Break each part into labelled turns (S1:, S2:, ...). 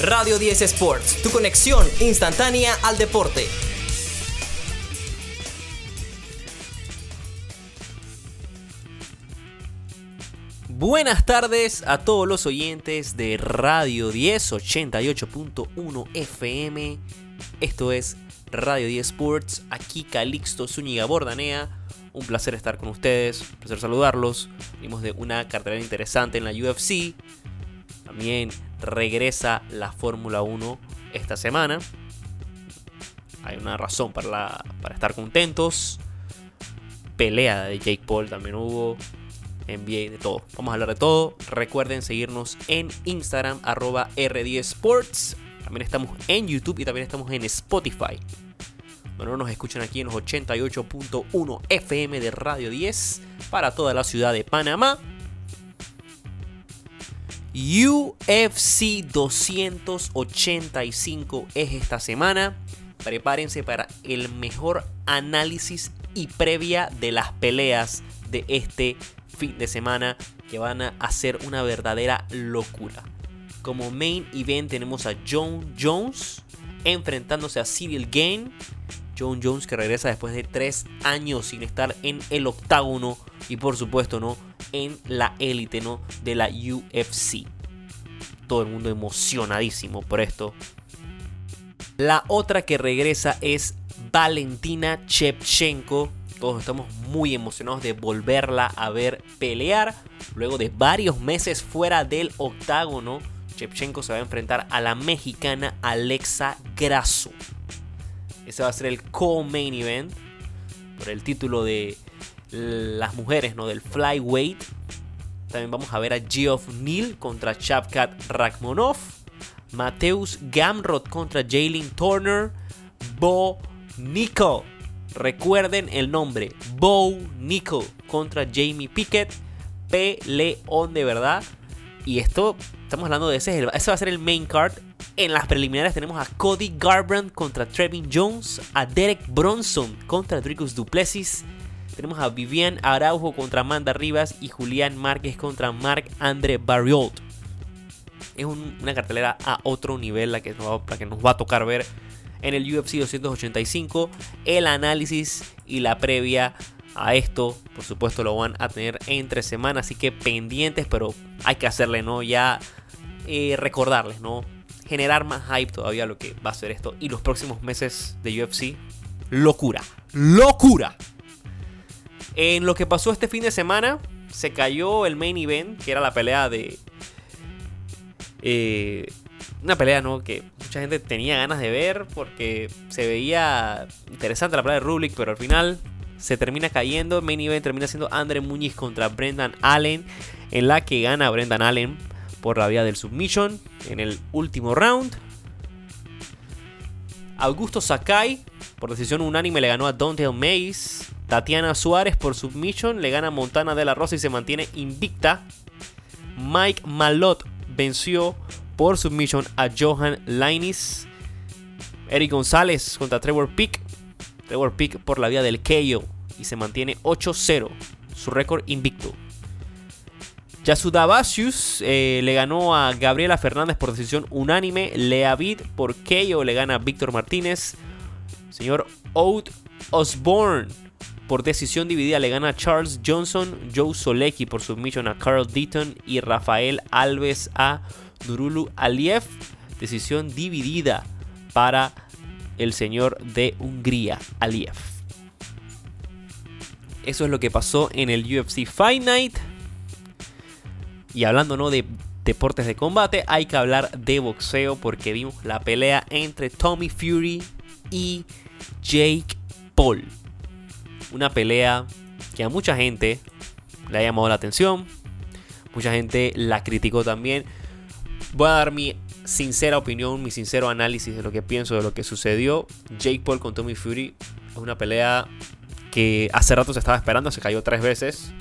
S1: Radio 10 Sports, tu conexión instantánea al deporte. Buenas tardes a todos los oyentes de Radio 10 88.1 FM. Esto es Radio 10 Sports. Aquí Calixto Zúñiga Bordanea. Un placer estar con ustedes, un placer saludarlos. Venimos de una cartelera interesante en la UFC. También regresa la Fórmula 1 esta semana. Hay una razón para, para estar contentos. Pelea de Jake Paul también hubo. NBA, de todo. Vamos a hablar de todo. Recuerden seguirnos en Instagram, arroba R10Sports. También estamos en YouTube y también estamos en Spotify. Bueno, nos escuchan aquí en los 88.1 FM de Radio 10 para toda la ciudad de Panamá. UFC 285 es esta semana. Prepárense para el mejor análisis y previa de las peleas de este fin de semana que van a hacer una verdadera locura. Como main event tenemos a John Jones enfrentándose a Cyril Gain. John Jones que regresa después de tres años sin estar en el octágono y por supuesto no en la élite ¿no? de la UFC. Todo el mundo emocionadísimo por esto. La otra que regresa es Valentina Chepchenko todos estamos muy emocionados de volverla a ver pelear. Luego de varios meses fuera del octágono, Chepchenko se va a enfrentar a la mexicana Alexa Grasso. Ese va a ser el co-main event por el título de las mujeres, ¿no? Del flyweight. También vamos a ver a Geoff Neal contra Chapkat Rakhmonov. Mateus Gamrot contra Jalen Turner. Bo Nico Recuerden el nombre, Bo Nico contra Jamie Pickett. Peleón de verdad. Y esto, estamos hablando de ese, ese va a ser el main card. En las preliminares tenemos a Cody Garbrandt contra Trevin Jones, a Derek Bronson contra Dricus Duplessis. Tenemos a Vivian Araujo contra Amanda Rivas y Julián Márquez contra Marc André Barriot. Es una cartelera a otro nivel la que, la que nos va a tocar ver en el UFC 285. El análisis y la previa a esto, por supuesto, lo van a tener entre semanas. Así que pendientes, pero hay que hacerle, ¿no? Ya eh, recordarles, ¿no? Generar más hype todavía lo que va a ser esto. Y los próximos meses de UFC, locura. ¡Locura! En lo que pasó este fin de semana, se cayó el main event, que era la pelea de. Eh, una pelea, ¿no? Que mucha gente tenía ganas de ver porque se veía interesante la pelea de Rublik, pero al final se termina cayendo. Main event termina siendo Andre Muñiz contra Brendan Allen, en la que gana Brendan Allen por la vía del submission en el último round. Augusto Sakai por decisión unánime le ganó a Dontel Mays. Tatiana Suárez por submission le gana a Montana de la Rosa y se mantiene invicta. Mike Malott venció por submission a Johan Lainis. Eric González contra Trevor Peak. Trevor Peak por la vía del KO y se mantiene 8-0, su récord invicto. Yasuda Vasius eh, le ganó a Gabriela Fernández por decisión unánime. Leavid por KO le gana a Víctor Martínez. Señor Oud Osborne por decisión dividida le gana Charles Johnson. Joe Solecki por submission a Carl Deaton. Y Rafael Alves a Nurulu Aliyev. Decisión dividida para el señor de Hungría, Aliyev. Eso es lo que pasó en el UFC Fight Night. Y hablando ¿no? de deportes de combate, hay que hablar de boxeo porque vimos la pelea entre Tommy Fury y Jake Paul. Una pelea que a mucha gente le ha llamado la atención. Mucha gente la criticó también. Voy a dar mi sincera opinión, mi sincero análisis de lo que pienso de lo que sucedió. Jake Paul con Tommy Fury es una pelea que hace rato se estaba esperando, se cayó tres veces.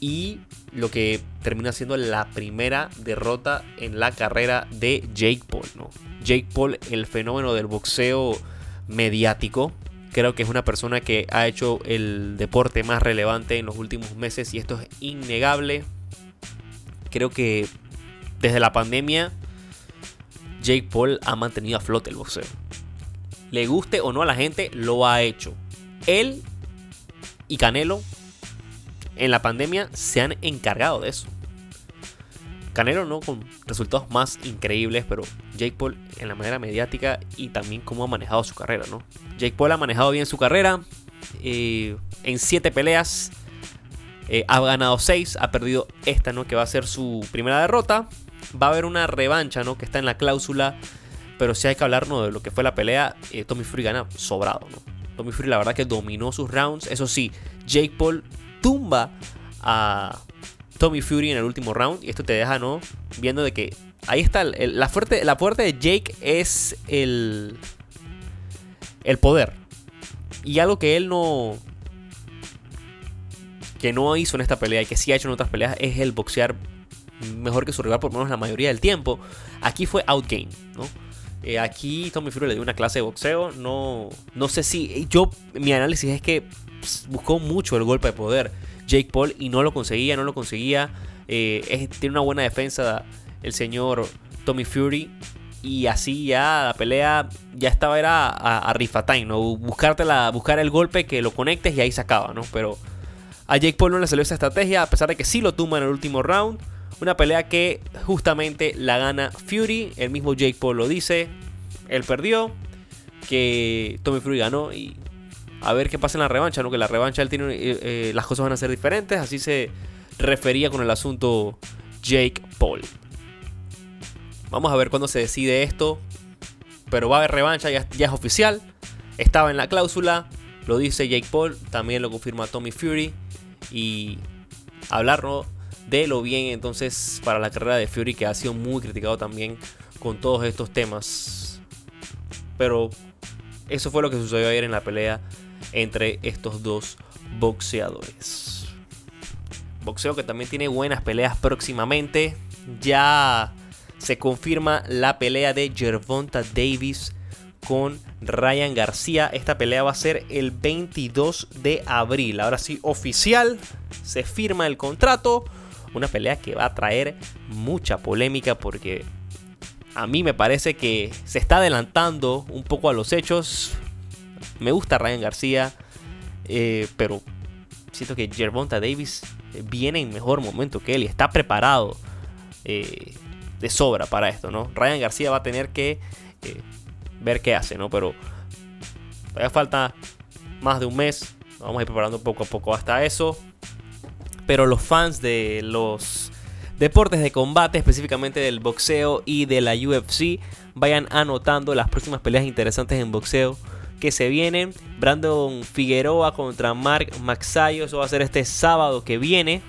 S1: Y lo que termina siendo la primera derrota en la carrera de Jake Paul. Jake Paul, el fenómeno del boxeo mediático. Creo que es una persona que ha hecho el deporte más relevante en los últimos meses y esto es innegable. Creo que desde la pandemia Jake Paul ha mantenido a flote el boxeo. Le guste o no a la gente, lo ha hecho. Él y Canelo en la pandemia se han encargado de eso. Canelo no con resultados más increíbles, pero Jake Paul en la manera mediática y también cómo ha manejado su carrera, ¿no? Jake Paul ha manejado bien su carrera. Eh, en 7 peleas eh, ha ganado 6, ha perdido esta, ¿no? Que va a ser su primera derrota. Va a haber una revancha, ¿no? Que está en la cláusula. Pero si hay que hablarnos de lo que fue la pelea, eh, Tommy Fury gana sobrado, ¿no? Tommy Fury la verdad que dominó sus rounds. Eso sí, Jake Paul tumba a Tommy Fury en el último round. Y esto te deja, ¿no? Viendo de que ahí está. la, fuerte, la fuerte de Jake es el. El poder. Y algo que él no. Que no hizo en esta pelea y que sí ha hecho en otras peleas es el boxear mejor que su rival por lo menos la mayoría del tiempo. Aquí fue outgame, ¿no? Eh, aquí Tommy Fury le dio una clase de boxeo. No, no sé si. Yo, mi análisis es que buscó mucho el golpe de poder Jake Paul y no lo conseguía, no lo conseguía. Eh, tiene una buena defensa el señor Tommy Fury. Y así ya la pelea ya estaba era a, rifa time, ¿no? Buscarte la, buscar el golpe que lo conectes y ahí se acaba, ¿no? Pero a Jake Paul no le salió esa estrategia, a pesar de que sí lo tumba en el último round. Una pelea que justamente la gana Fury. El mismo Jake Paul lo dice. Él perdió. Que Tommy Fury ganó. Y a ver qué pasa en la revancha, ¿no? Que la revancha eh, eh, las cosas van a ser diferentes, así se refería con el asunto Jake Paul. Vamos a ver cuándo se decide esto, pero va a haber revancha, ya, es oficial, estaba en la cláusula, lo dice Jake Paul, también lo confirma Tommy Fury y hablarnos de lo bien entonces para la carrera de Fury que ha sido muy criticado también con todos estos temas. Pero eso fue lo que sucedió ayer en la pelea entre estos dos boxeadores. Boxeo que también tiene buenas peleas próximamente. Ya se confirma la pelea de Gervonta Davis con Ryan García. Esta pelea va a ser el 22 de abril. Ahora sí, oficial. Se firma el contrato. Una pelea que va a traer mucha polémica porque a mí me parece que se está adelantando un poco a los hechos. Me gusta Ryan García, eh, pero siento que Gervonta Davis eh, viene en mejor momento que él y está preparado eh, de sobra para esto, ¿no? Ryan García va a tener que ver qué hace, ¿no? Pero todavía falta más de un mes. Vamos a ir preparando poco a poco hasta eso. Pero los fans de los deportes de combate, específicamente del boxeo y de la UFC, vayan anotando las próximas peleas interesantes en boxeo que se vienen. Brandon Figueroa contra Mark Maxayo. Eso va a ser este sábado que viene.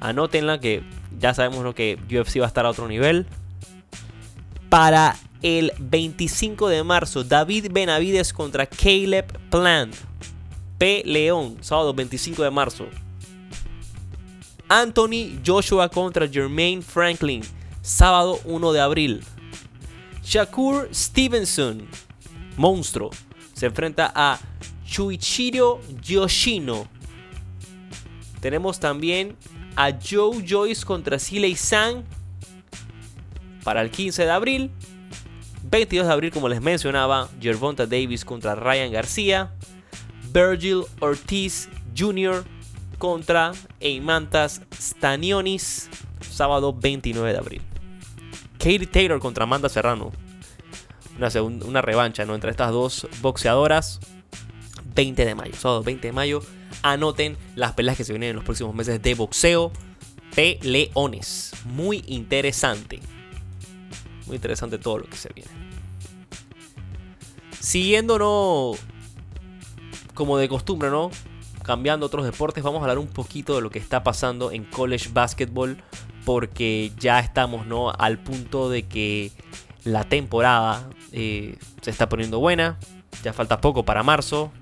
S1: Anótenla que ya sabemos lo que UFC va a estar a otro nivel. Para el 25 de marzo, David Benavides contra Caleb Plant. P. León, sábado 25 de marzo. Anthony Joshua contra Jermaine Franklin, sábado 1 de abril. Shakur Stevenson monstruo. Se enfrenta a Chuichiro Yoshino. Tenemos también a Joe Joyce contra Siley Sang para el 15 de abril. 22 de abril, como les mencionaba, Gervonta Davis contra Ryan García. Virgil Ortiz Jr. contra Eimantas Stanionis, sábado 29 de abril. Katie Taylor contra Amanda Serrano, una, revancha ¿no? entre estas dos boxeadoras. 20 de mayo, sábado 20 de mayo. Anoten las peleas que se vienen en los próximos meses de boxeo. Leones Muy interesante. Muy interesante todo lo que se viene. Siguiéndonos como de costumbre, ¿no? Cambiando otros deportes, vamos a hablar un poquito de lo que está pasando en college basketball. Porque ya estamos, ¿no? Al punto de que la temporada eh, se está poniendo buena. Ya falta poco para marzo.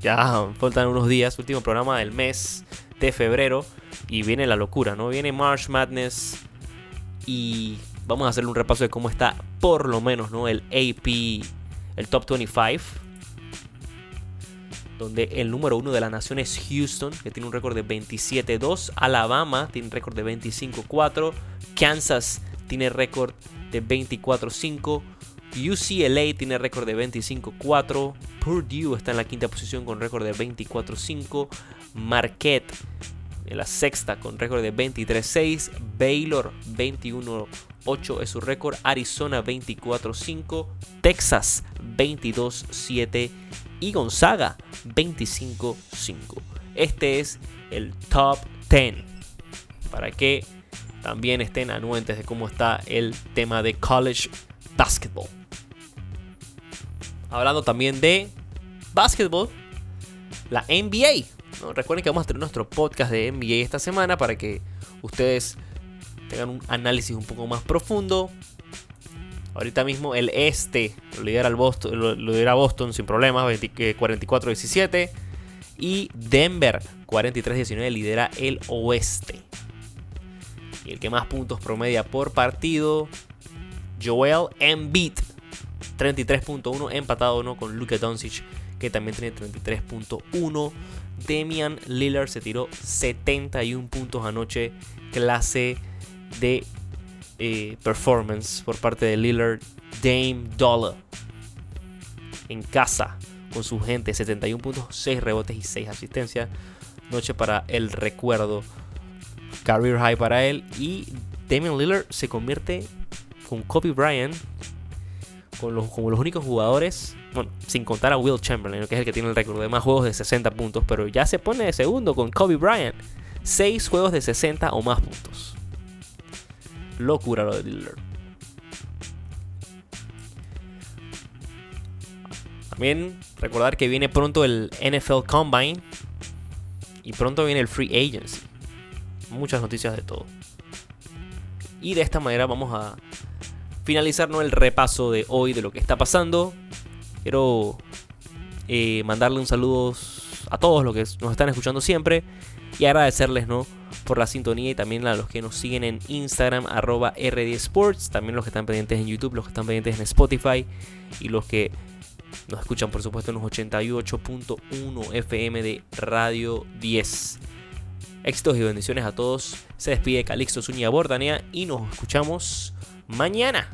S1: Ya faltan unos días. Último programa del mes de febrero. Y viene la locura, ¿no? Viene March Madness. Y vamos a hacer un repaso de cómo está por lo menos, ¿no? El AP, el Top 25. Donde el número uno de la nación es Houston, que tiene un récord de 27-2. Alabama tiene un récord de 25-4. Kansas tiene récord de 24-5. UCLA tiene récord de 25-4. Purdue está en la quinta posición con récord de 24-5. Marquette en la sexta con récord de 23-6. Baylor 21-8 es su récord. Arizona 24-5. Texas 22-7. Y Gonzaga 25-5. Este es el top 10. Para que también estén anuentes de cómo está el tema de college basketball. Hablando también de basketball, la NBA. Recuerden que vamos a tener nuestro podcast de NBA esta semana para que ustedes tengan un análisis un poco más profundo. Ahorita mismo el este lo lidera, el Boston, lo lidera Boston sin problemas, 44-17. Y Denver 43-19 lidera el oeste. El que más puntos promedia por partido, Joel Embiid 33.1 empatado uno con Luka Doncic que también tiene 33.1. Damian Lillard se tiró 71 puntos anoche, clase de eh, performance por parte de Lillard. Dame Dollar en casa con su gente, 71 puntos, 6 rebotes y 6 asistencias. Noche para el recuerdo. Career high para él. Y Damian Lillard se convierte con Kobe Bryant con los, como los únicos jugadores, bueno, sin contar a Will Chamberlain, que es el que tiene el récord de más juegos de 60 puntos, pero ya se pone de segundo con Kobe Bryant. 6 juegos de 60 o más puntos. Locura lo de Lillard. También recordar que viene pronto el NFL Combine y pronto viene el Free Agency. Muchas noticias de todo. Y de esta manera vamos a finalizar el repaso de hoy de lo que está pasando. Quiero eh, mandarle un saludo a todos los que nos están escuchando siempre y agradecerles ¿no? por la sintonía y también a los que nos siguen en Instagram arroba RD Sports, también los que están pendientes en YouTube, los que están pendientes en Spotify y los que nos escuchan por supuesto en los 88.1 FM de Radio 10. Éxitos y bendiciones a todos. Se despide Calixto Zúñiga Bordanea y nos escuchamos mañana.